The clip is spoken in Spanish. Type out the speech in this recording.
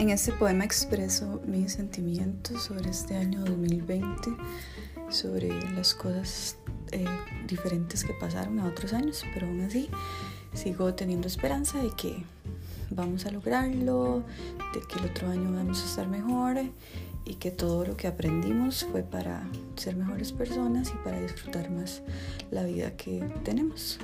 En este poema expreso mis sentimientos sobre este año 2020, sobre las cosas eh, diferentes que pasaron a otros años, pero aún así sigo teniendo esperanza de que vamos a lograrlo, de que el otro año vamos a estar mejor y que todo lo que aprendimos fue para ser mejores personas y para disfrutar más la vida que tenemos.